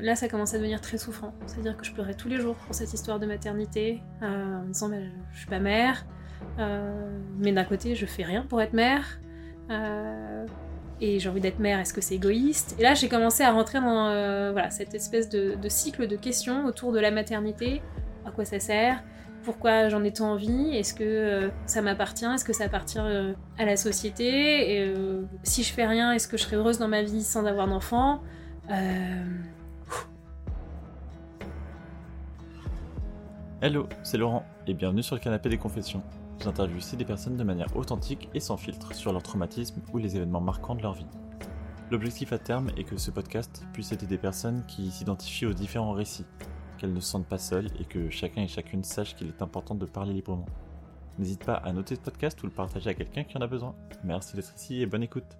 là, ça commence à devenir très souffrant. C'est-à-dire que je pleurais tous les jours pour cette histoire de maternité, euh, en me disant, bah, je suis pas mère, euh, mais d'un côté, je fais rien pour être mère. Euh, et j'ai envie d'être mère, est-ce que c'est égoïste? Et là, j'ai commencé à rentrer dans voilà, cette espèce de, de, cycle de questions autour de la maternité. À quoi ça sert? Pourquoi j'en ai tant envie? Est-ce que ça m'appartient? Est-ce que ça appartient à la société? Et si je fais rien, est-ce que je serai heureuse dans ma vie sans avoir d'enfant Hello, c'est Laurent et bienvenue sur le canapé des confessions. J'interviewe ici des personnes de manière authentique et sans filtre sur leur traumatisme ou les événements marquants de leur vie. L'objectif à terme est que ce podcast puisse aider des personnes qui s'identifient aux différents récits, qu'elles ne se sentent pas seules et que chacun et chacune sache qu'il est important de parler librement. N'hésite pas à noter ce podcast ou le partager à quelqu'un qui en a besoin. Merci d'être ici et bonne écoute.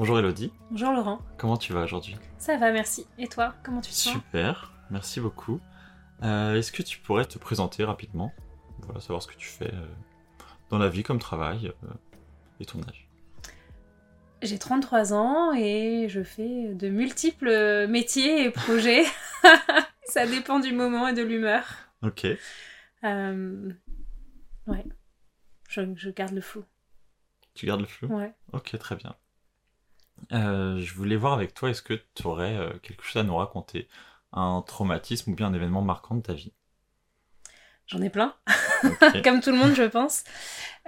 Bonjour Elodie. Bonjour Laurent. Comment tu vas aujourd'hui? Ça va, merci. Et toi, comment tu te sens? Super, merci beaucoup. Euh, est-ce que tu pourrais te présenter rapidement? Voilà, savoir ce que tu fais euh, dans la vie comme travail euh, et ton âge. J'ai 33 ans et je fais de multiples métiers et projets. Ça dépend du moment et de l'humeur. Ok. Ouais. Je, je garde le flou. Tu gardes le flou? Ouais. Ok, très bien. Euh, je voulais voir avec toi, est-ce que tu aurais euh, quelque chose à nous raconter? Un traumatisme ou bien un événement marquant de ta vie? J'en ai plein, comme tout le monde, je pense.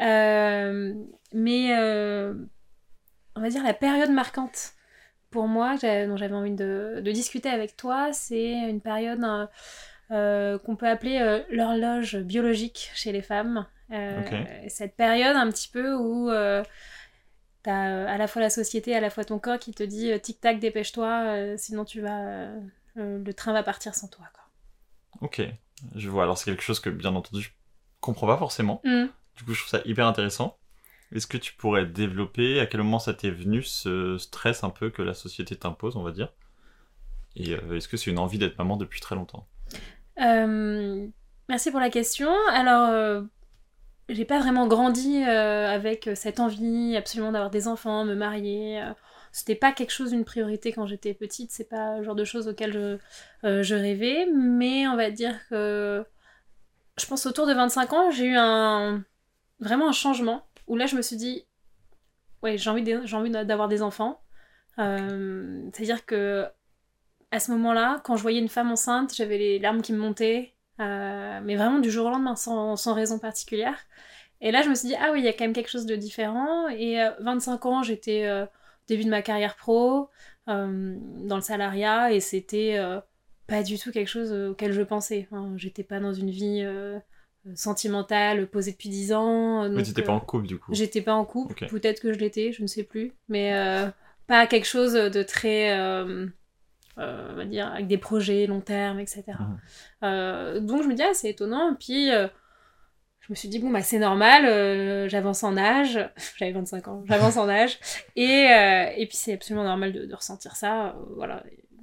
Euh, mais on va dire la période marquante pour moi, dont j'avais envie de, discuter avec toi, c'est une période qu'on peut appeler l'horloge biologique chez les femmes. Cette période un petit peu où T'as euh, à la fois la société, à la fois ton corps qui te dit euh, tic-tac, dépêche-toi, euh, sinon tu vas. le train va partir sans toi. Quoi. Ok, je vois. Alors c'est quelque chose que bien entendu je comprends pas forcément. Mm. Du coup, je trouve ça hyper intéressant. Est-ce que tu pourrais développer à quel moment ça t'est venu ce stress un peu que la société t'impose, on va dire? Et est-ce que c'est une envie d'être maman depuis très longtemps? Merci pour la question. Alors j'ai pas vraiment grandi euh, avec cette envie absolument d'avoir des enfants, me marier. Euh. C'était pas quelque chose d'une priorité quand j'étais petite, c'est pas le genre de choses auxquelles je, euh, rêvais, mais on va dire que je pense autour de 25 ans, j'ai eu un vraiment un changement où là je me suis dit ouais, j'ai envie j'ai envie d'avoir des enfants. c'est-à-dire que à ce moment-là, quand je voyais une femme enceinte, j'avais les larmes qui me montaient, euh, mais vraiment du jour au lendemain, sans, sans, raison particulière. Et là, je me suis dit, ah oui, il y a quand même quelque chose de différent. Et 25 euh, ans, j'étais euh, au début de ma carrière pro, dans le salariat, et c'était pas du tout quelque chose auquel je pensais. j'étais pas dans une vie sentimentale posée depuis 10 ans. mais t'étais pas en couple du coup J'étais pas en couple, peut-être que je l'étais, je ne sais plus. Mais pas quelque chose de très euh, on va dire, avec des projets long terme, etc. Mhm. Euh, donc je me dis, ah, c'est étonnant. Puis euh, je me suis dit, bon, bah, c'est normal, j'avance en âge. J'avais 25 ans, j'avance en âge. Et, et puis c'est absolument normal de, ressentir ça. voilà.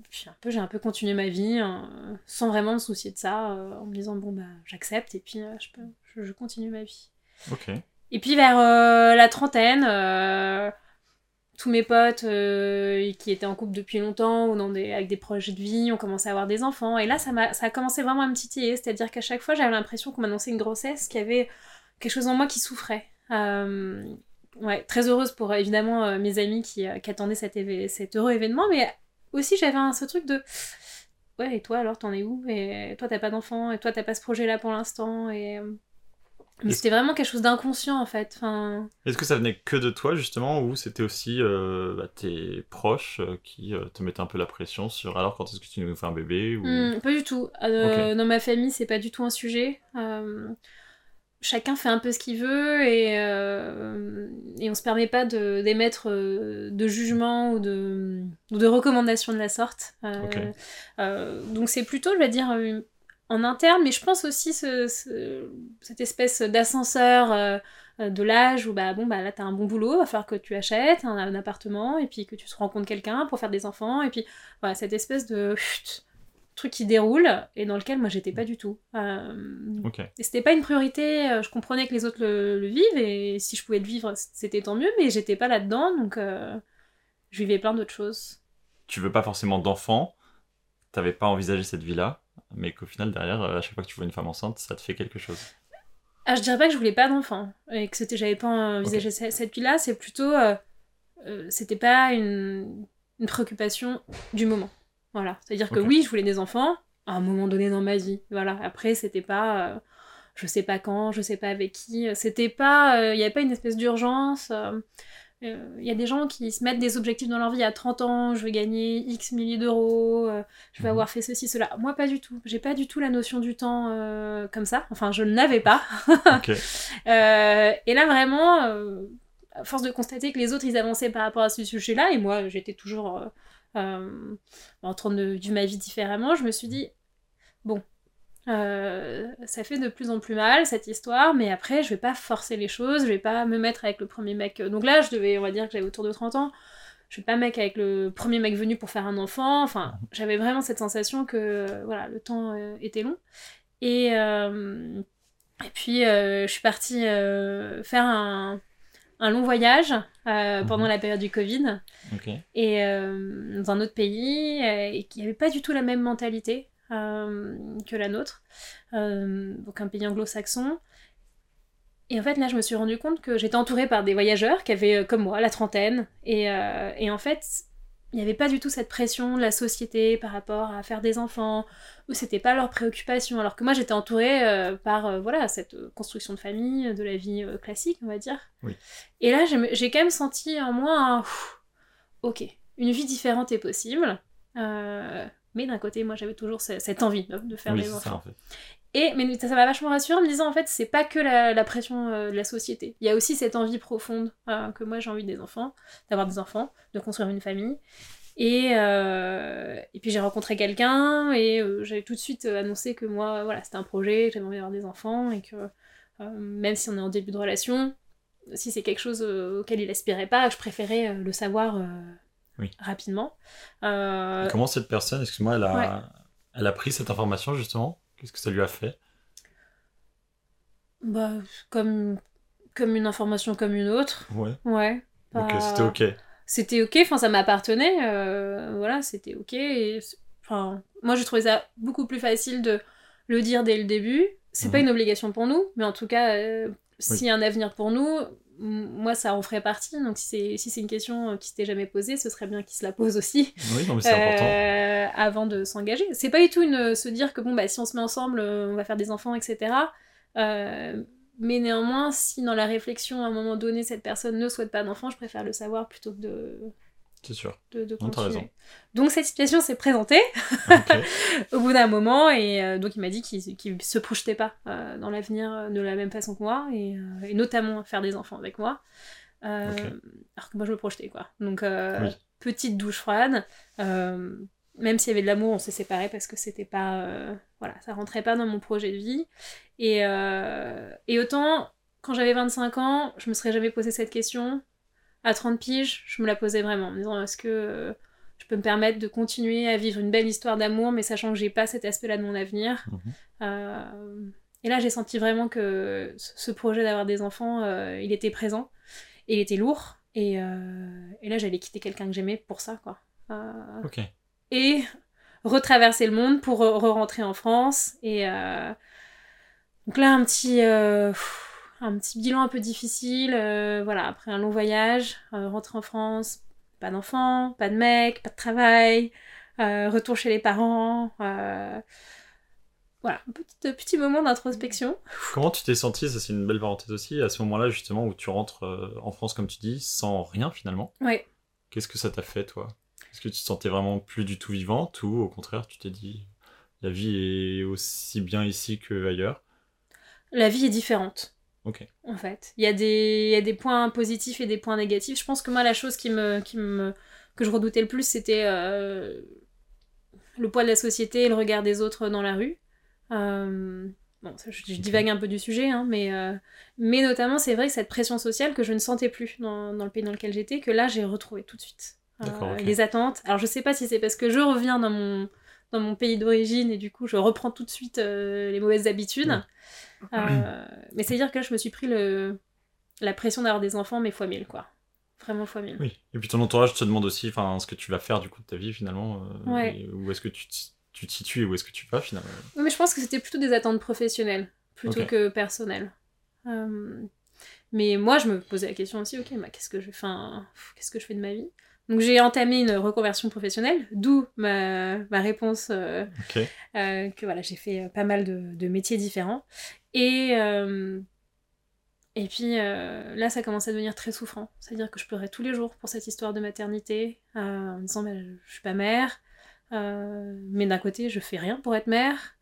puis un peu, j'ai un peu continué ma vie hein, sans vraiment me soucier de ça, en me disant, bon, bah, j'accepte et puis je, peux, je, je, continue ma vie. Ok. Et puis vers la trentaine, tous mes potes euh, qui étaient en couple depuis longtemps ou avec des projets de vie ont commencé à avoir des enfants. Et là, ça, a, commencé vraiment à me titiller. C'est-à-dire qu'à chaque fois, j'avais l'impression qu'on m'annonçait une grossesse, qu'il y avait quelque chose en moi qui souffrait. Euh, ouais, très heureuse pour évidemment euh, mes amis qui, attendaient cet, heureux événement, mais aussi j'avais ce truc de ouais, et toi alors, t'en es où? Et toi, t'as pas d'enfant, et toi, t'as pas ce projet-là pour l'instant, et mais c'était vraiment quelque chose d'inconscient en fait. Enfin... Est-ce que ça venait que de toi justement ou c'était aussi euh, bah, tes proches euh, qui euh, te mettaient un peu la pression sur alors quand est-ce que tu nous fais un bébé ou... Hmm, Pas du tout. Dans ma famille c'est pas du tout un sujet. Chacun fait un peu ce qu'il veut et, et on se permet pas d'émettre de, jugement ou de, ou de recommandations de la sorte. donc c'est plutôt, je vais dire, en interne, mais je pense aussi ce, cette espèce d'ascenseur euh, de l'âge où bah bon bah là t'as un bon boulot, il va falloir que tu achètes un, appartement et puis que tu te rencontres quelqu'un pour faire des enfants et puis voilà cette espèce de truc qui déroule et dans lequel moi j'étais pas du tout. Euh, Et c'était pas une priorité, euh, je comprenais que les autres le, vivent et si je pouvais le vivre c'était tant mieux, mais j'étais pas là-dedans donc je vivais plein d'autres choses. Tu veux pas forcément d'enfants, t'avais pas envisagé cette vie-là, mais qu'au final, derrière, à chaque fois que tu vois une femme enceinte, ça te fait quelque chose. Ah, je dirais pas que je voulais pas d'enfants et que c'était j'avais pas envisagé cette, cette vie-là, c'est plutôt euh, euh, c'était pas une, une préoccupation du moment. Voilà, c'est-à-dire que oui, je voulais des enfants à un moment donné dans ma vie. Voilà, après c'était pas euh, je sais pas quand, je sais pas avec qui, c'était pas euh, il y avait pas une espèce d'urgence. Euh, euh, Il y a des gens qui se mettent des objectifs dans leur vie à 30 ans, je veux gagner X milliers d'euros, euh, je vais Mhm. avoir fait ceci, cela. Moi, pas du tout. J'ai pas du tout la notion du temps euh, comme ça. Enfin, je ne l'avais pas. Et là, vraiment, à force de constater que les autres, ils avançaient par rapport à ce sujet-là, et moi, j'étais toujours en train de vivre ma vie différemment, je me suis dit, bon, euh, ça fait de plus en plus mal, cette histoire, mais après, je vais pas forcer les choses, je vais pas me mettre avec le premier mec. Donc là, je devais, on va dire que j'avais autour de 30 ans, je vais pas me mettre avec le premier mec venu pour faire un enfant, enfin, j'avais vraiment cette sensation que, voilà, le temps euh, était long. Et... euh, et puis, je suis partie faire un, un long voyage euh, pendant Mhm. la période du Covid et euh, dans un autre pays euh, et qui n'avait pas du tout la même mentalité que la nôtre. Euh, donc un pays anglo-saxon. Et en fait, là, je me suis rendu compte que j'étais entourée par des voyageurs qui avaient, euh, comme moi, la trentaine. Et, euh, et en fait, il n'y avait pas du tout cette pression de la société par rapport à faire des enfants, ou c'était pas leur préoccupation. Alors que moi, j'étais entourée euh, par euh, voilà cette euh, construction de famille, de la vie euh, classique, on va dire. Oui. Et là, j'ai quand même senti en moi un ok, une vie différente est possible. Mais d'un côté, moi, j'avais toujours ce- cette envie de, de faire Oui, des c'est ça en enfants. fait. Et mais ça m'a vachement rassurée en me disant en fait c'est pas que la, la pression euh, de la société. Il y a aussi cette envie profonde euh, que moi j'ai envie des enfants, d'avoir des enfants, de construire une famille. Et, euh, et puis j'ai rencontré quelqu'un et j'avais tout de suite annoncé que moi voilà c'était un projet, que j'avais envie d'avoir des enfants et que même si on est en début de relation, si c'est quelque chose auquel il aspirait pas, je préférais le savoir Oui. rapidement. Euh, Comment cette personne, excuse-moi, elle a, Ouais. elle a pris cette information justement? Qu'est-ce que ça lui a fait? Bah, comme, comme une information comme une autre. Ouais. Ouais. Pas- euh, c'était ok. C'était ok, enfin ça m'appartenait, euh, voilà, c'était ok. Et, enfin, moi je trouvais ça beaucoup plus facile de le dire dès le début. C'est pas Mhm. une obligation pour nous, mais en tout cas, euh, s'il y a un avenir pour nous, moi ça en ferait partie. Donc si c'est si une question euh, qui s'était jamais posée, ce serait bien qu'il se la pose aussi. Oui, non mais c'est important. Euh, avant de s'engager. C'est pas du tout une, se dire que bon, bah, si on se met ensemble, euh, on va faire des enfants, etc. Euh, mais néanmoins, si dans la réflexion, à un moment donné, cette personne ne souhaite pas d'enfant, je préfère le savoir plutôt que de, C'est sûr. de, de Non, t'as continuer. raison. Donc cette situation s'est présentée au bout d'un moment, et euh, donc il m'a dit qu'il qu'il se projetait pas euh, dans l'avenir euh, de la même façon que moi, et, euh, et notamment faire des enfants avec moi. Euh. Alors que moi je me projetais, quoi. Donc euh, Oui. petite douche froide. euh, même s'il y avait de l'amour, on s'est séparés parce que c'était pas. euh, voilà, ça rentrait pas dans mon projet de vie. Et, euh, et autant, quand j'avais 25 ans, je me serais jamais posé cette question. À 30 piges, je me la posais vraiment, en me disant est-ce que euh, je peux me permettre de continuer à vivre une belle histoire d'amour, mais sachant que j'ai pas cet aspect-là de mon avenir. Mhm. Euh, et là, j'ai senti vraiment que ce projet d'avoir des enfants, euh, il était présent, et il était lourd. Et, euh, et là, j'allais quitter quelqu'un que j'aimais pour ça, quoi. Euh, Ok. et retraverser le monde pour re- re-rentrer en France. Et donc là, un petit, pff, un petit bilan un peu difficile. euh, voilà, après un long voyage, euh, rentrer en France, pas d'enfant, pas de mec, pas de travail, euh, retour chez les parents. voilà, un petit, petit moment d'introspection. Comment tu t'es senti Ça c'est une belle parenthèse aussi. À ce moment-là justement où tu rentres en France comme tu dis, sans rien finalement? Ouais. Qu'est-ce que ça t'a fait toi? Est-ce que tu te sentais vraiment plus du tout vivante ou au contraire tu t'es dit la vie est aussi bien ici que ailleurs La vie est différente. En fait. Il y, a des, il y a des points positifs et des points négatifs. Je pense que moi, la chose qui me, qui me, que je redoutais le plus, c'était euh, le poids de la société et le regard des autres dans la rue. Euh, bon, ça, je, je divague un peu du sujet, hein, mais, euh, mais notamment, c'est vrai que cette pression sociale que je ne sentais plus dans, dans le pays dans lequel j'étais, que là, j'ai retrouvé tout de suite. Les attentes. Alors, je sais pas si c'est parce que je reviens dans mon, dans mon pays d'origine et du coup, je reprends tout de suite euh, les mauvaises habitudes. Euh, mais c'est-à-dire que là, je me suis pris le... la pression d'avoir des enfants, mais fois mille, quoi. vraiment fois mille. Oui. Et puis ton entourage te demande aussi ce que tu vas faire du coup de ta vie finalement. euh, Ouais. et où est-ce que tu, tu te situes et où est-ce que tu vas finalement? Oui, mais je pense que c'était plutôt des attentes professionnelles plutôt que personnelles. Euh, mais moi, je me posais la question aussi, ok, bah, qu'est-ce que je fais, enfin, pff, qu'est-ce que je fais de ma vie? Donc j'ai entamé une reconversion professionnelle, d'où ma, ma réponse euh, euh, que voilà, j'ai fait euh, pas mal de, de métiers différents. Et, euh, et puis là, ça commence à devenir très souffrant. C'est-à-dire que je pleurais tous les jours pour cette histoire de maternité, en me disant, bah, je suis pas mère, mais d'un côté, je fais rien pour être mère.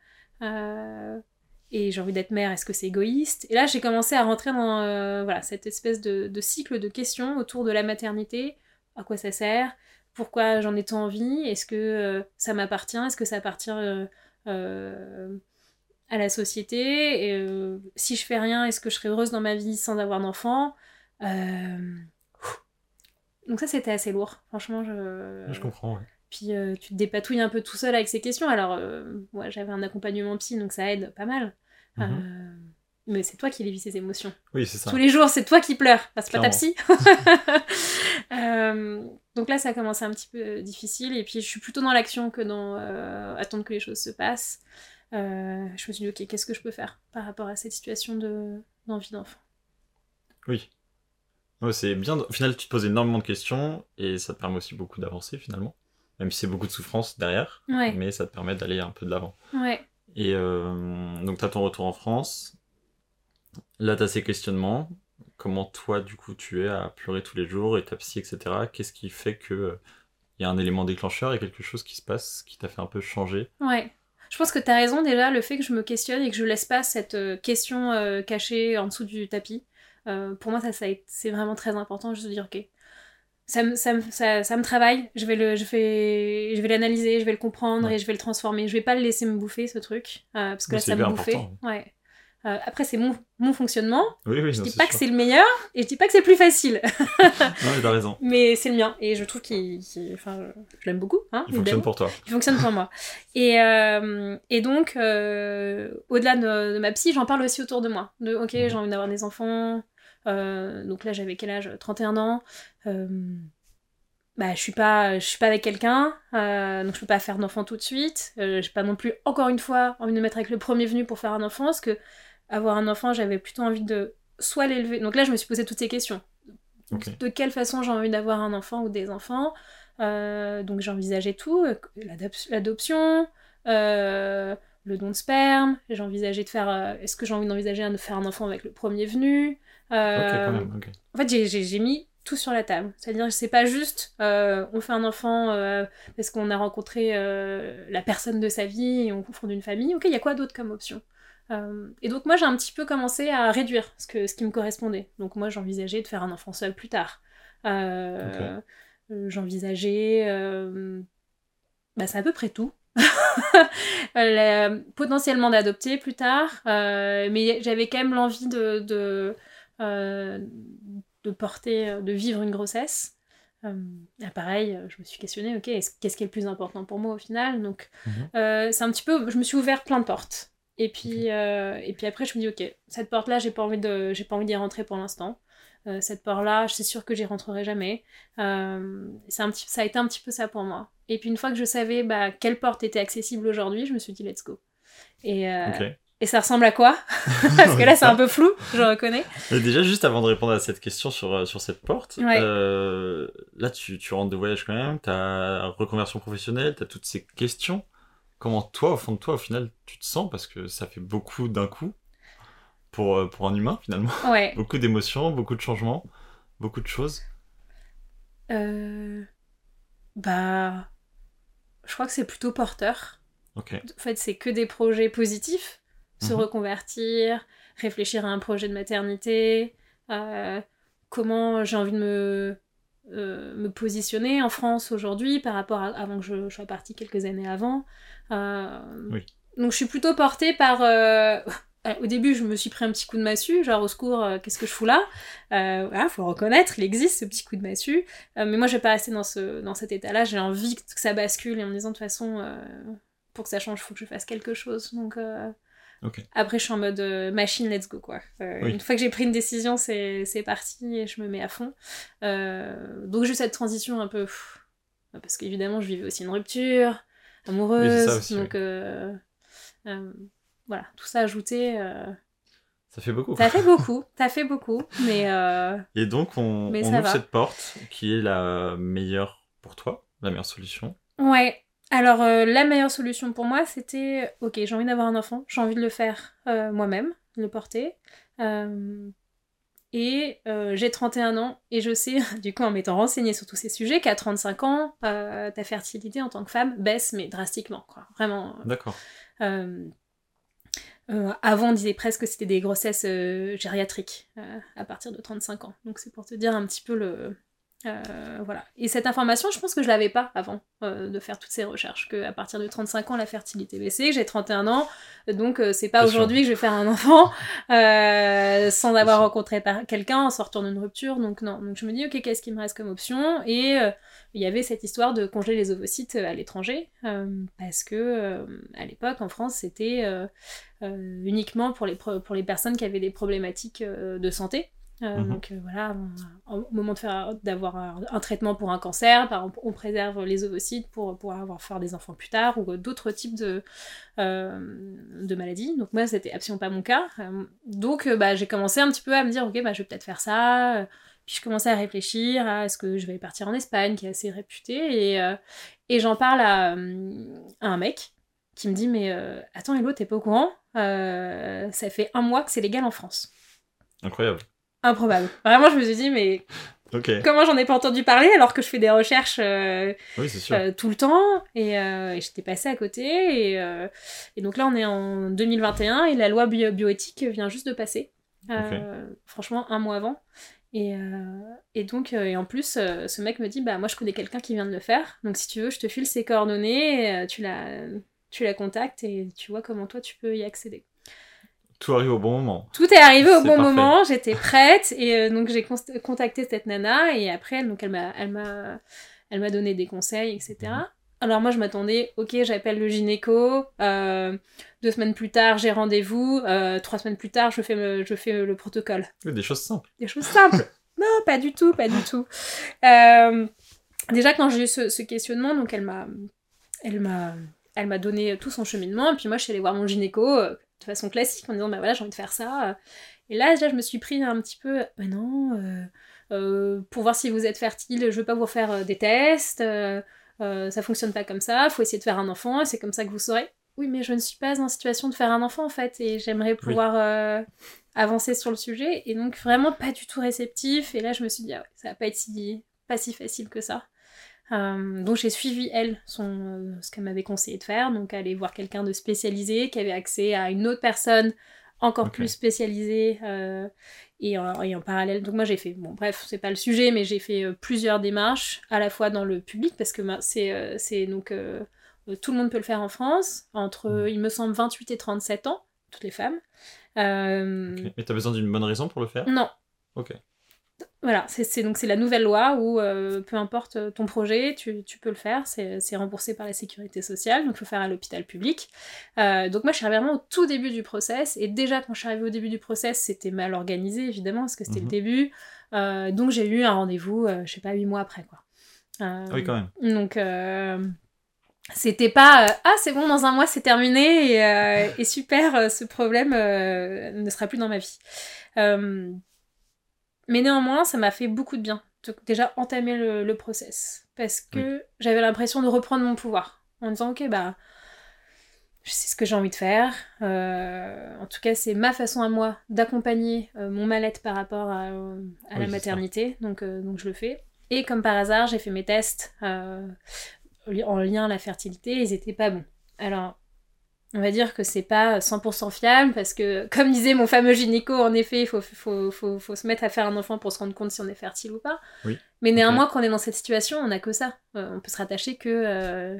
et j'ai envie d'être mère, est-ce que c'est égoïste? Et là, j'ai commencé à rentrer dans voilà, cette espèce de, de cycle de questions autour de la maternité. À quoi ça sert Pourquoi j'en ai tant envie Est-ce que euh, ça m'appartient Est-ce que ça appartient euh, euh, à la société Et, Si je fais rien, est-ce que je serai heureuse dans ma vie sans avoir d'enfant Donc ça, c'était assez lourd. Franchement, je... Je comprends. ouais. Puis tu te dépatouilles un peu tout seul avec ces questions. Alors, ouais, j'avais un accompagnement psy, donc ça aide pas mal. Mhm. Euh, mais c'est toi qui les vis ces émotions. Oui, c'est ça. Tous les jours, c'est toi qui pleures. Enfin, c'est pas ta psy. Euh, donc là, ça commence un petit peu difficile. Et puis, je suis plutôt dans l'action que dans euh, attendre que les choses se passent. Euh, je me suis dit, ok, qu'est-ce que je peux faire par rapport à cette situation de- d'envie d'enfant? Oui. Ouais, c'est bien. Au final, tu te poses énormément de questions et ça te permet aussi beaucoup d'avancer finalement. Même si c'est beaucoup de souffrance derrière, Ouais, mais ça te permet d'aller un peu de l'avant. ouais. Et donc, tu as ton retour en France. Là, tu as ces questionnements. Comment toi, du coup, tu es à pleurer tous les jours et ta psy, etc. Qu'est-ce qui fait que il y a un élément déclencheur et quelque chose qui se passe qui t'a fait un peu changer? Ouais. Je pense que t'as raison déjà, le fait que je me questionne et que je laisse pas cette euh, question euh, cachée en dessous du tapis. euh, pour moi, ça, c'est vraiment très important, juste de dire, ok, ça me, ça me, ça, ça me travaille, je vais le, je vais, je vais l'analyser, je vais le comprendre Ouais. et je vais le transformer. Je vais pas le laisser me bouffer, ce truc, euh, parce que Mais là, ça me bouffait. Ouais. Euh, après, c'est mon, mon fonctionnement. Oui, oui, Je non, dis pas que c'est le meilleur et je dis pas que c'est le plus facile, Non, mais t'as raison. mais c'est le mien et je trouve qu'il, enfin, je, je l'aime beaucoup. Hein, Il fonctionne pour toi. Il fonctionne pour moi. Et, euh, et donc, euh, au-delà de, de ma psy, j'en parle aussi autour de moi. De, ok, Mhm. j'ai envie d'avoir des enfants. Donc là, j'avais quel âge? 31 ans. Bah, je suis pas, je suis pas avec quelqu'un, donc je peux pas faire d'enfant tout de suite. Euh, j'ai pas non plus, encore une fois, envie de me mettre avec le premier venu pour faire un enfant, parce que avoir un enfant, j'avais plutôt envie de soit l'élever. Donc là, je me suis posé toutes ces questions. De quelle façon j'ai envie d'avoir un enfant ou des enfants Euh, Donc j'ai envisagé tout, euh, l'adop- l'adoption, euh, le don de sperme. J'ai envisagé de faire. euh, Est-ce que j'ai envie d'envisager de faire un enfant avec le premier venu quand même. en fait, j'ai mis tout sur la table. C'est-à-dire, c'est pas juste euh, on fait un enfant euh, parce qu'on a rencontré euh, la personne de sa vie et on fonde une famille. Ok, il y a quoi d'autre comme option? Et donc, moi, j'ai un petit peu commencé à réduire ce, que, ce qui me correspondait. Donc, moi, j'envisageais de faire un enfant seul plus tard. J'envisageais. bah, c'est à peu près tout. Potentiellement d'adopter plus tard, mais j'avais quand même l'envie de, de, euh, de porter, euh, de vivre une grossesse. Euh, ah, pareil, euh, je me suis questionnée, ok, est-ce- qu'est-ce qui est le plus important pour moi au final? Donc, Mhm. euh, c'est un petit peu, je me suis ouvert plein de portes. Et puis, euh, et puis après, je me dis, ok, cette porte-là, j'ai pas envie de, j'ai pas envie d'y rentrer pour l'instant. Cette porte-là, je suis sûre que j'y rentrerai jamais. C'est un petit, ça a été un petit peu ça pour moi. Et puis une fois que je savais bah, quelle porte était accessible aujourd'hui, je me suis dit, let's go. Et. Et ça ressemble à quoi? Parce que là, c'est un peu flou, je reconnais. Mais déjà, juste avant de répondre à cette question sur, euh, sur cette porte, Ouais. euh, là, tu, tu rentres de voyage quand même, t'as reconversion professionnelle, t'as toutes ces questions. Comment toi, au fond de toi, au final, tu te sens? Parce que ça fait beaucoup d'un coup pour, euh, pour un humain, finalement. Ouais. beaucoup d'émotions, beaucoup de changements, beaucoup de choses. Euh, Bah. Je crois que c'est plutôt porteur. En fait, c'est que des projets positifs. Se Mhm. reconvertir, réfléchir à un projet de maternité, euh, comment j'ai envie de me, euh, me positionner en France aujourd'hui par rapport à avant que je, je sois partie quelques années avant. Euh, Oui. Donc je suis plutôt portée par... Au début, je me suis pris un petit coup de massue, genre au secours, qu'est-ce que je fous là? Voilà, faut le reconnaître, il existe ce petit coup de massue. Mais moi, je vais pas rester dans, ce, dans cet état-là. J'ai envie que ça bascule et en me disant de toute façon, pour que ça change, il faut que je fasse quelque chose. Donc, Après, je suis en mode euh, machine, let's go, quoi. Euh, Oui. Une fois que j'ai pris une décision, c'est c'est parti et je me mets à fond. Euh, donc, j'ai eu cette transition un peu... pff, parce qu'évidemment, je vivais aussi une rupture amoureuse. ça aussi, donc, voilà, tout ça ajouté, Ça fait beaucoup. ça fait beaucoup. Ça fait beaucoup, mais... Et donc, on, ouvre va. cette porte qui est la meilleure pour toi, la meilleure solution. Ouais. Alors, euh, la meilleure solution pour moi, c'était ok, j'ai envie d'avoir un enfant, j'ai envie de le faire euh, moi-même, de le porter. Euh, et j'ai 31 ans, et je sais, du coup, en m'étant renseignée sur tous ces sujets, qu'à 35 ans, ta fertilité en tant que femme baisse, mais drastiquement, quoi. Vraiment. D'accord. euh, avant, on disait presque que c'était des grossesses euh, gériatriques euh, à partir de 35 ans. Donc c'est pour te dire un petit peu le... euh, voilà. Et cette information, je pense que je l'avais pas avant euh, de faire toutes ces recherches, que à partir de 35 ans, la fertilité baissait, que j'ai 31 ans, donc euh, c'est pas aujourd'hui que je vais faire un enfant euh, sans avoir rencontré par- quelqu'un en sortant d'une rupture. Donc non. Donc je me dis, ok, qu'est-ce qui me reste comme option? Et il y avait cette histoire de congeler les ovocytes à l'étranger, parce que à l'époque en France c'était uniquement pour les, pour les personnes qui avaient des problématiques de santé. Euh, Mhm. Donc euh, voilà, on- au moment d'avoir un, un traitement pour un cancer, on préserve les ovocytes pour pouvoir avoir faire des enfants plus tard ou d'autres types de, euh, de maladies. Donc moi c'était absolument pas mon cas. Donc bah, j'ai commencé un petit peu à me dire ok bah je vais peut-être faire ça. Puis je commençais à réfléchir à est-ce que je vais partir en Espagne, qui est assez réputé, et, et j'en parle à, à un mec qui me dit mais attends Hello, t'es pas au courant? Ça fait un mois que c'est légal en France. Incroyable. Improbable. Vraiment, je me suis dit mais Ok. comment j'en ai pas entendu parler alors que je fais des recherches euh, Oui, c'est sûr. euh, tout le temps et, euh, et j'étais passée à côté et, et donc là on est en 2021 et la loi bio- bioéthique vient juste de passer. Franchement, un mois avant. Et, et donc, et en plus, ce mec me dit Bah, moi, je connais quelqu'un qui vient de le faire. Donc, si tu veux, je te file ses coordonnées, et, tu, la, tu la contactes et tu vois comment toi, tu peux y accéder. Tout arrive au bon moment. Tout est arrivé au bon parfait. moment, j'étais prête et euh, donc j'ai contacté cette nana et après donc elle m'a elle m'a elle m'a donné des conseils etc. Mhm. Alors moi je m'attendais, ok j'appelle le gynéco, euh, deux semaines plus tard j'ai rendez-vous, euh, trois semaines plus tard je fais me- je fais le protocole des choses simples. des choses simples. non, pas du tout, pas du tout. Euh, déjà, quand j'ai eu ce, ce questionnement, donc elle m'a, elle m'a, elle m'a donné tout son cheminement. Et puis moi, je suis allée voir mon gynéco de façon classique en disant, bah voilà, j'ai envie de faire ça. Et là, déjà, je me suis pris un petit peu, bah non, euh, euh, pour voir si vous êtes fertile, je veux pas vous faire euh, des tests. ça fonctionne pas comme ça. Faut essayer de faire un enfant. C'est comme ça que vous saurez. Oui, mais je ne suis pas en situation de faire un enfant en fait, et j'aimerais pouvoir avancer sur le sujet et donc vraiment pas du tout réceptif et là je me suis dit ah ouais, ça va pas être si pas si facile que ça Euh, donc j'ai suivi elle son euh, ce qu'elle m'avait conseillé de faire donc aller voir quelqu'un de spécialisé qui avait accès à une autre personne encore plus spécialisée euh, et, en, et en parallèle donc moi j'ai fait bon bref c'est pas le sujet mais j'ai fait plusieurs démarches à la fois dans le public parce que ma- c'est c'est donc tout le monde peut le faire en France entre Mhm. il me semble 28 et 37 ans toutes les femmes Euh, Ok. Mais t'as besoin d'une bonne raison pour le faire? Non. Ok. Voilà, c'est donc c'est la nouvelle loi où euh, peu importe ton projet, tu, tu peux le faire, c'est remboursé par la sécurité sociale, donc il faut faire à l'hôpital public. Euh, donc moi je suis arrivée vraiment au tout début du process, et déjà quand je suis arrivée au début du process, c'était mal organisé évidemment, parce que c'était Mhm. le début, Euh, donc j'ai eu un rendez-vous, je sais pas, huit mois après quoi. Oui, quand même. donc, c'était pas euh, ah, c'est bon, dans un mois c'est terminé et, euh, et super, euh, ce problème ne sera plus dans ma vie. Mais néanmoins, ça m'a fait beaucoup de bien. de déjà entamer le, le process. Parce que j'avais l'impression de reprendre mon pouvoir. En disant, ok, bah, je sais ce que j'ai envie de faire. Euh, en tout cas, c'est ma façon à moi d'accompagner euh, mon mal-être par rapport à, euh, à Oui, la maternité. Donc, donc, je le fais. Et comme par hasard, j'ai fait mes tests en lien à la fertilité. Ils étaient pas bons. Alors, on va dire que c'est pas 100% fiable parce que, comme disait mon fameux gynéco, en effet, il faut, faut, faut, faut se mettre à faire un enfant pour se rendre compte si on est fertile ou pas. Oui. Mais néanmoins, quand on est dans cette situation, on n'a que ça. Euh, on peut se rattacher que, euh,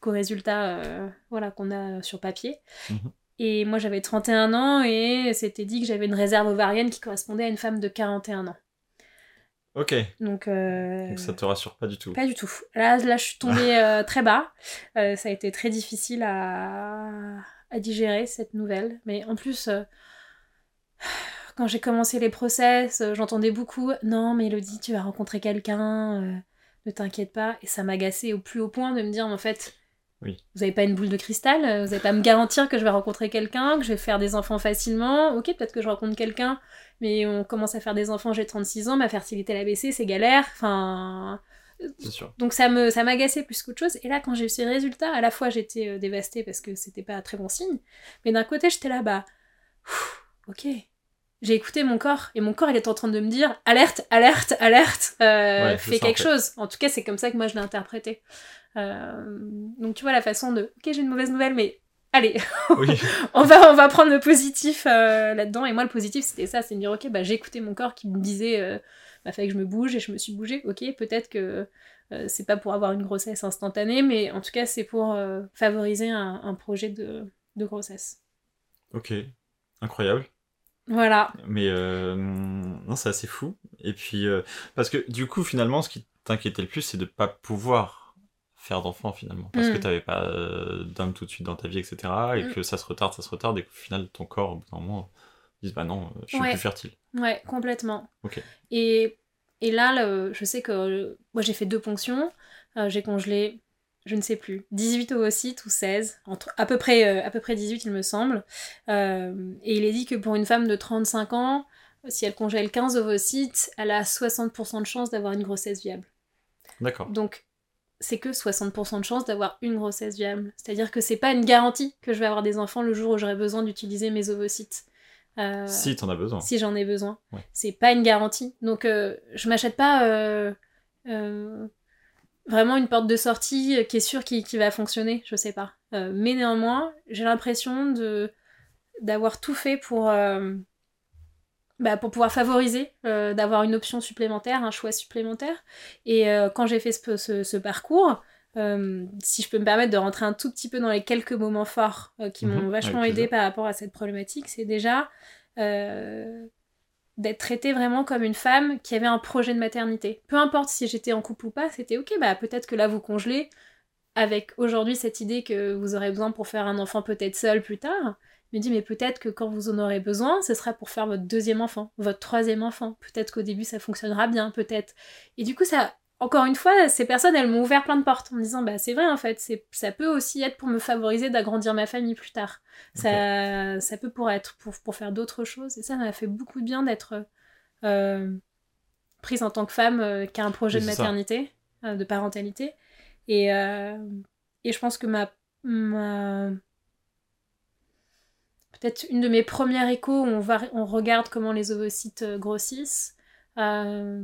qu'aux résultats euh, voilà, qu'on a sur papier. Mhm. Et moi, j'avais 31 ans et c'était dit que j'avais une réserve ovarienne qui correspondait à une femme de 41 ans. Ok. Donc, euh, Donc ça te rassure pas du tout. pas du tout. Là, là je suis tombée euh, très bas. Euh, ça a été très difficile à, à digérer cette nouvelle. Mais en plus, euh, quand j'ai commencé les process, euh, j'entendais beaucoup Non, mais Elodie, tu vas rencontrer quelqu'un, euh, ne t'inquiète pas. Et ça m'agaçait au plus haut point de me dire En fait, Oui. vous n'avez pas une boule de cristal, euh, vous n'avez pas à me garantir que je vais rencontrer quelqu'un, que je vais faire des enfants facilement. Ok, peut-être que je rencontre quelqu'un, mais on commence à faire des enfants, j'ai 36 ans, ma fertilité l'a baissé, c'est galère. Enfin. C'est sûr. Donc ça me ça m'agaçait plus qu'autre chose. Et là, quand j'ai eu ces résultats, à la fois j'étais euh, dévastée parce que c'était pas un très bon signe, mais d'un côté j'étais là, pff, ok. J'ai écouté mon corps et mon corps il est en train de me dire alerte, alerte, alerte, euh, Ouais, fais en quelque fait. chose. En tout cas, c'est comme ça que moi je l'ai interprété. Euh, donc tu vois la façon de, ok, j'ai une mauvaise nouvelle, mais allez, Oui. on va on va prendre le positif euh, là-dedans. Et moi le positif c'était ça, c'est de dire ok, bah j'ai écouté mon corps qui me disait, euh, bah fallait que je me bouge et je me suis bougée. Ok, peut-être que euh, c'est pas pour avoir une grossesse instantanée, mais en tout cas, c'est pour euh, favoriser un, un projet de, de grossesse. Ok. Incroyable. Voilà. Mais non, c'est assez fou. Et puis, parce que du coup, finalement, ce qui t'inquiétait le plus, c'est de pas pouvoir faire d'enfant finalement. Parce Mm. que t'avais pas euh, d'homme tout de suite dans ta vie, etc. Et Mm. que ça se retarde, ça se retarde, et qu'au final, ton corps, au bout d'un moment, dit bah non, je suis Ouais. plus fertile. Ouais, complètement. Ok. Et, et là, le- je sais que euh, moi, j'ai fait deux ponctions. Euh, j'ai congelé, je ne sais plus, 18 ovocytes ou 16, entre, à, peu près, euh, à peu près 18, il me semble. Euh, et il est dit que pour une femme de 35 ans, si elle congèle 15 ovocytes, elle a 60% de chance d'avoir une grossesse viable. D'accord. Donc, c'est que 60% de chance d'avoir une grossesse viable. C'est-à-dire que c'est pas une garantie que je vais avoir des enfants le jour où j'aurai besoin d'utiliser mes ovocytes. Euh, Si t'en as besoin. si j'en ai besoin. Ouais. C'est pas une garantie. Donc, euh, je m'achète pas euh, euh, vraiment une porte de sortie qui est sûre qui, qui va fonctionner. Je sais pas. Euh, mais néanmoins, j'ai l'impression de d'avoir tout fait pour. Bah, pour pouvoir favoriser, euh, d'avoir une option supplémentaire, un choix supplémentaire. Et euh, quand j'ai fait ce, ce- ce parcours, euh, si je peux me permettre de rentrer un tout petit peu dans les quelques moments forts qui Mhm, m'ont vachement avec aidé par rapport à cette problématique, c'est déjà d'être traitée vraiment comme une femme qui avait un projet de maternité. Peu importe si j'étais en couple ou pas, c'était ok, bah peut-être que là vous congelez avec aujourd'hui cette idée que vous aurez besoin pour faire un enfant peut-être seul plus tard. Me dis, mais peut-être que quand vous en aurez besoin, ce sera pour faire votre deuxième enfant, votre troisième enfant. Peut-être qu'au début, ça fonctionnera bien, peut-être. Et du coup, ça, encore une fois, ces personnes, elles m'ont ouvert plein de portes en me disant, bah c'est vrai en fait, c'est, ça peut aussi être pour me favoriser d'agrandir ma famille plus tard. Ça, ça peut pour être pour, pour faire d'autres choses. Et ça m'a fait beaucoup de bien d'être euh, prise en tant que femme euh, qui a un projet Oui, de maternité, euh, de parentalité. Et, et je pense que ma, ma peut-être une de mes premières échos où on, va, on regarde comment les ovocytes euh, grossissent. Euh,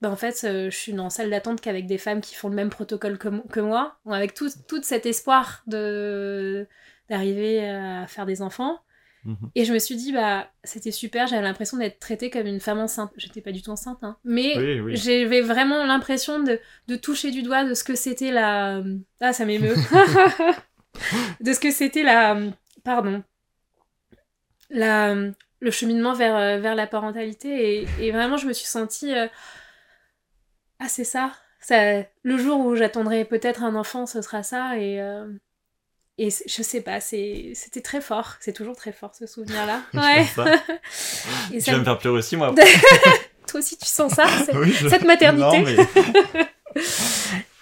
ben en fait, euh, je suis dans salle d'attente qu'avec des femmes qui font le même protocole que, mo- que moi, avec tout, tout cet espoir de d'arriver à faire des enfants. Mhm. Et je me suis dit, bah, c'était super, j'avais l'impression d'être traitée comme une femme enceinte. J'étais pas du tout enceinte, hein. Mais Oui, oui. j'avais vraiment l'impression de, de toucher du doigt de ce que c'était la... Ah, ça m'émeut. de ce que c'était la... Pardon. La... Le cheminement vers, euh, vers la parentalité. Et, et vraiment, je me suis sentie... euh, Ah, c'est ça. ça. Le jour où j'attendrai peut-être un enfant, ce sera ça. Et... euh, Et je sais pas, c'est- c'était très fort. C'est toujours très fort ce souvenir-là. Ouais. Ça. Et Tu ça vas me- faire pleurer aussi, moi. Toi aussi, tu sens ça Oui, je- Cette maternité. Non, mais...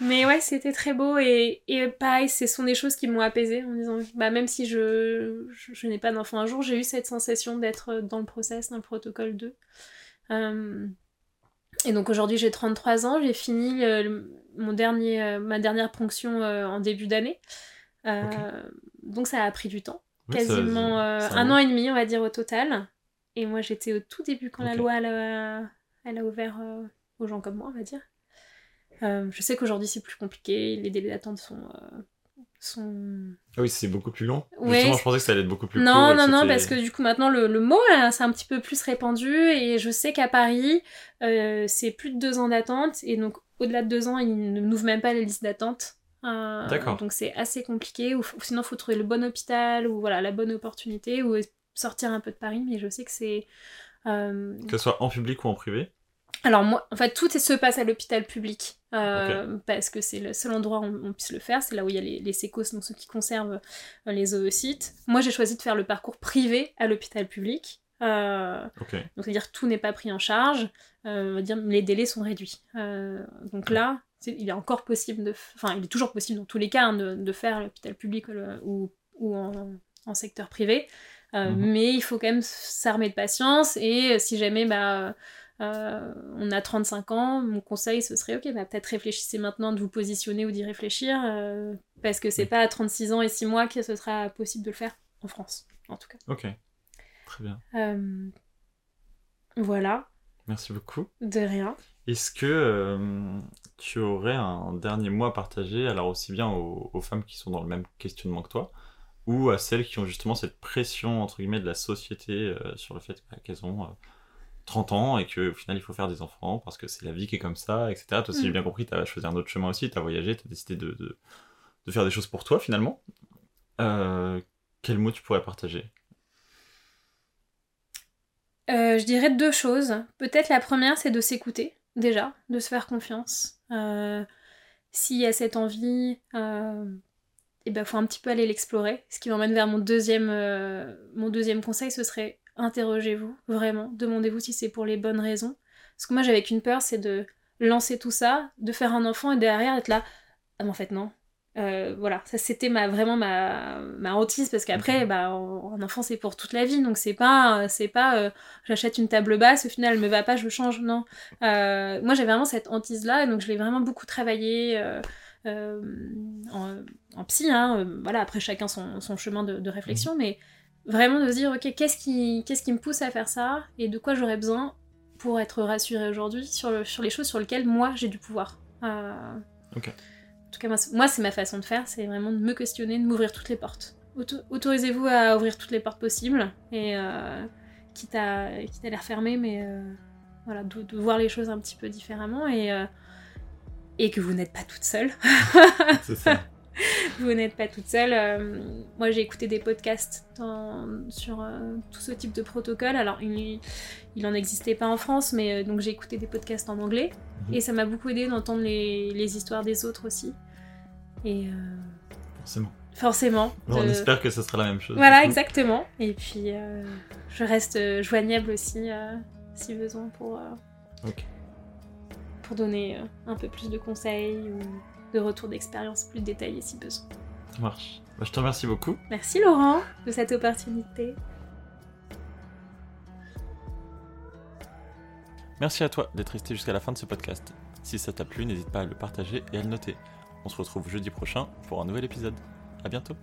Mais ouais, c'était très beau et, et pareil, ce sont des choses qui m'ont apaisée en disant, bah même si je, je, je n'ai pas d'enfant un jour, j'ai eu cette sensation d'être dans le process, dans le protocole 2. Euh, et donc aujourd'hui j'ai 33 ans, j'ai fini euh, le- mon dernier, euh, ma dernière ponction en début d'année. Euh. Donc ça a pris du temps, Oui, ça- quasiment un an et demi on va dire au total. Et moi j'étais au tout début quand la loi elle a, elle a ouvert aux gens comme moi on va dire. Euh, je sais qu'aujourd'hui c'est plus compliqué, les délais d'attente sont, euh, sont... Ah oui, c'est beaucoup plus long. Ouais, Justement, je pensais que ça allait être beaucoup plus Non, court. et non, non, c'était- parce que du coup maintenant le, le mot là, c'est un petit peu plus répandu et je sais qu'à Paris euh, c'est plus de deux ans d'attente et donc au-delà de deux ans ils ne- n'ouvrent même pas les listes d'attente. D'accord. Donc c'est assez compliqué ou, ou sinon faut trouver le bon hôpital ou voilà la bonne opportunité ou sortir un peu de Paris mais je sais que c'est... Que ce soit en public ou en privé. Alors moi, en fait, tout se passe à l'hôpital public euh, parce que c'est le seul endroit où on, puisse le faire. C'est là où il y a les, les sécos, donc ceux qui conservent euh, les oocytes. Moi, j'ai choisi de faire le parcours privé à l'hôpital public. Euh, Donc c'est-à-dire tout n'est pas pris en charge. Euh, on va dire les délais sont réduits. donc là, il est encore possible de, enfin, il est toujours possible dans tous les cas hein, de, de, faire l'hôpital public ou, ou en, en, secteur privé. Mhm. Mais il faut quand même s'armer de patience et si jamais bah euh, on a 35 ans, mon conseil ce serait ok, bah, peut-être réfléchissez maintenant de vous positionner ou d'y réfléchir, euh, parce que c'est pas à 36 ans et 6 mois que ce sera possible de le faire en France, en tout cas. Ok, très bien. Euh, voilà. Merci beaucoup. De rien. Est-ce que tu aurais un dernier mot à partager, alors aussi bien aux, femmes qui sont dans le même questionnement que toi, ou à celles qui ont justement cette pression, entre guillemets, de la société sur le fait bah, qu'elles ont 30 ans et qu'au final il faut faire des enfants parce que c'est la vie qui est comme ça, etc. Toi, si j'ai mm. bien compris, tu as choisi un autre chemin aussi, tu as voyagé, tu as décidé de, de, faire des choses pour toi finalement. Euh, quel mot tu pourrais partager? Euh, Je dirais deux choses. Peut-être la première, c'est de s'écouter déjà, de se faire confiance. Euh, S'il y a cette envie, il ben, faut un petit peu aller l'explorer. Ce qui m'emmène vers mon deuxième, mon deuxième conseil, ce serait interrogez-vous, vraiment, demandez-vous si c'est pour les bonnes raisons. Parce que moi j'avais qu'une peur, c'est de lancer tout ça, de faire un enfant et derrière être là, ah mais en fait non. Euh, voilà, ça c'était ma, vraiment ma, ma hantise parce qu'après, bah, un enfant c'est pour toute la vie, donc c'est pas, c'est pas euh, j'achète une table basse, au final elle me va pas, je change, non. Euh, moi j'avais vraiment cette hantise là, donc je l'ai vraiment beaucoup travaillé en, psy, hein, voilà, après chacun son, son chemin de, de réflexion, mmh. mais Vraiment de se dire, ok, qu'est-ce qui, qu'est-ce qui me pousse à faire ça et de quoi j'aurais besoin pour être rassurée aujourd'hui sur, le, sur les choses sur lesquelles moi j'ai du pouvoir. Euh. En tout cas, moi, c'est ma façon de faire, c'est vraiment de me questionner, de m'ouvrir toutes les portes. Autorisez-vous à ouvrir toutes les portes possibles et euh, quitte à, quitte à les refermer, mais euh, voilà, de, de, voir les choses un petit peu différemment et, et que vous n'êtes pas toute seule. c'est ça. vous n'êtes pas toute seule. Euh, moi, j'ai écouté des podcasts sur euh, tout ce type de protocole. Alors, il, il en existait pas en France, mais euh, donc j'ai écouté des podcasts en anglais. Mhm. Et ça m'a beaucoup aidé d'entendre les, les, histoires des autres aussi. Et. Forcément. Forcément. On espère que ce sera la même chose. Voilà, exactement. Et puis, je reste joignable aussi, si besoin, pour. Pour donner un peu plus de conseils ou de retour d'expérience plus détaillé si besoin. Ça marche. Bah, je te remercie beaucoup. Merci Laurent de cette opportunité. Merci à toi d'être resté jusqu'à la fin de ce podcast. Si ça t'a plu, n'hésite pas à le partager et à le noter. On se retrouve jeudi prochain pour un nouvel épisode. À bientôt.